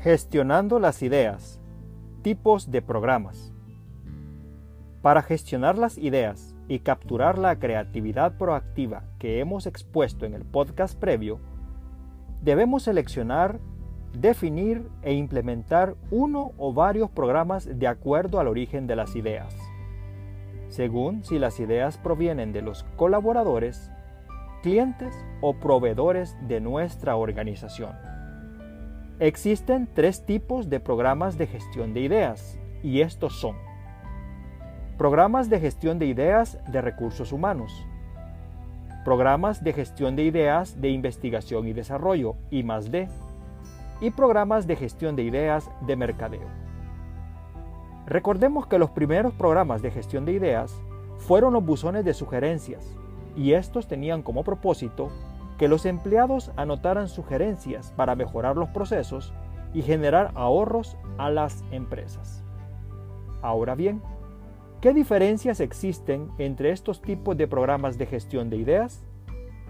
Gestionando las ideas. Tipos de programas. Para gestionar las ideas y capturar la creatividad proactiva que hemos expuesto en el podcast previo, debemos seleccionar, definir e implementar uno o varios programas de acuerdo al origen de las ideas, según si las ideas provienen de los colaboradores, clientes o proveedores de nuestra organización. Existen tres tipos de programas de gestión de ideas y estos son Programas de gestión de ideas de recursos humanos. Programas de gestión de ideas de investigación y desarrollo, y más de. Y programas de gestión de ideas de mercadeo. Recordemos que los primeros programas de gestión de ideas fueron los buzones de sugerencias, y estos tenían como propósito que los empleados anotaran sugerencias para mejorar los procesos y generar ahorros a las empresas. Ahora bien, ¿Qué diferencias existen entre estos tipos de programas de gestión de ideas?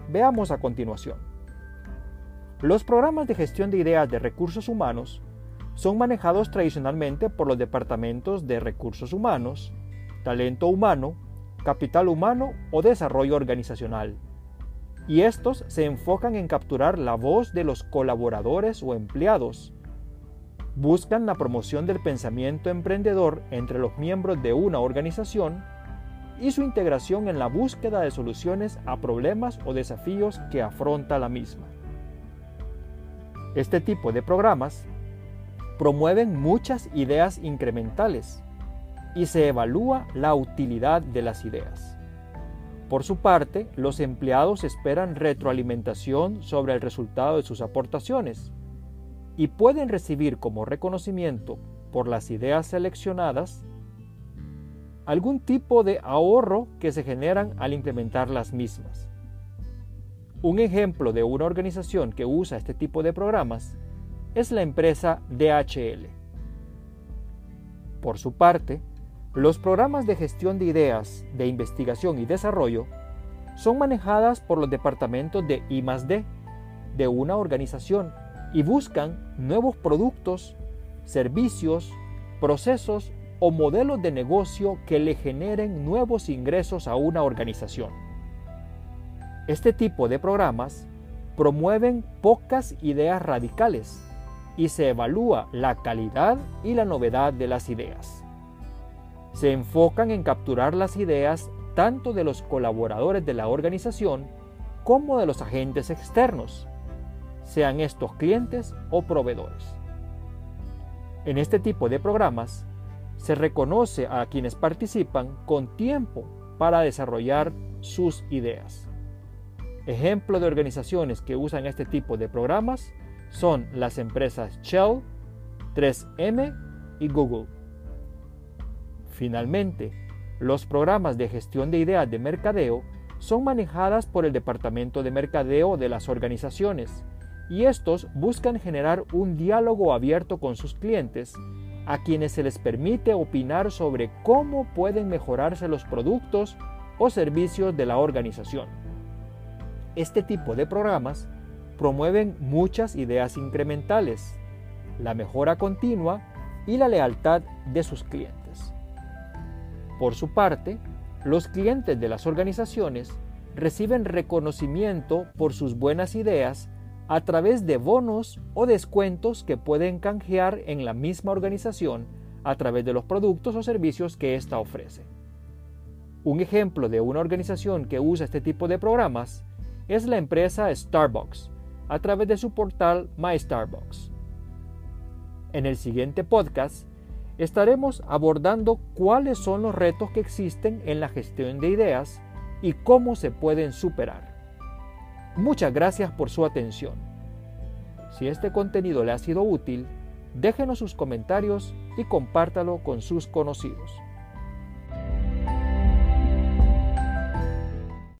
Veamos a continuación. Los programas de gestión de ideas de recursos humanos son manejados tradicionalmente por los departamentos de recursos humanos, talento humano, capital humano o desarrollo organizacional. Y estos se enfocan en capturar la voz de los colaboradores o empleados buscan la promoción del pensamiento emprendedor entre los miembros de una organización y su integración en la búsqueda de soluciones a problemas o desafíos que afronta la misma. Este tipo de programas promueven muchas ideas incrementales y se evalúa la utilidad de las ideas. Por su parte, los empleados esperan retroalimentación sobre el resultado de sus aportaciones y pueden recibir como reconocimiento por las ideas seleccionadas algún tipo de ahorro que se generan al implementar las mismas. Un ejemplo de una organización que usa este tipo de programas es la empresa DHL. Por su parte, los programas de gestión de ideas de investigación y desarrollo son manejadas por los departamentos de I+D de una organización y buscan nuevos productos, servicios, procesos o modelos de negocio que le generen nuevos ingresos a una organización. Este tipo de programas promueven pocas ideas radicales y se evalúa la calidad y la novedad de las ideas. Se enfocan en capturar las ideas tanto de los colaboradores de la organización como de los agentes externos sean estos clientes o proveedores. En este tipo de programas, se reconoce a quienes participan con tiempo para desarrollar sus ideas. Ejemplo de organizaciones que usan este tipo de programas son las empresas Shell, 3M y Google. Finalmente, los programas de gestión de ideas de mercadeo son manejadas por el Departamento de Mercadeo de las organizaciones y estos buscan generar un diálogo abierto con sus clientes a quienes se les permite opinar sobre cómo pueden mejorarse los productos o servicios de la organización. Este tipo de programas promueven muchas ideas incrementales, la mejora continua y la lealtad de sus clientes. Por su parte, los clientes de las organizaciones reciben reconocimiento por sus buenas ideas a través de bonos o descuentos que pueden canjear en la misma organización a través de los productos o servicios que ésta ofrece. Un ejemplo de una organización que usa este tipo de programas es la empresa Starbucks, a través de su portal My Starbucks. En el siguiente podcast estaremos abordando cuáles son los retos que existen en la gestión de ideas y cómo se pueden superar. Muchas gracias por su atención. Si este contenido le ha sido útil, déjenos sus comentarios y compártalo con sus conocidos.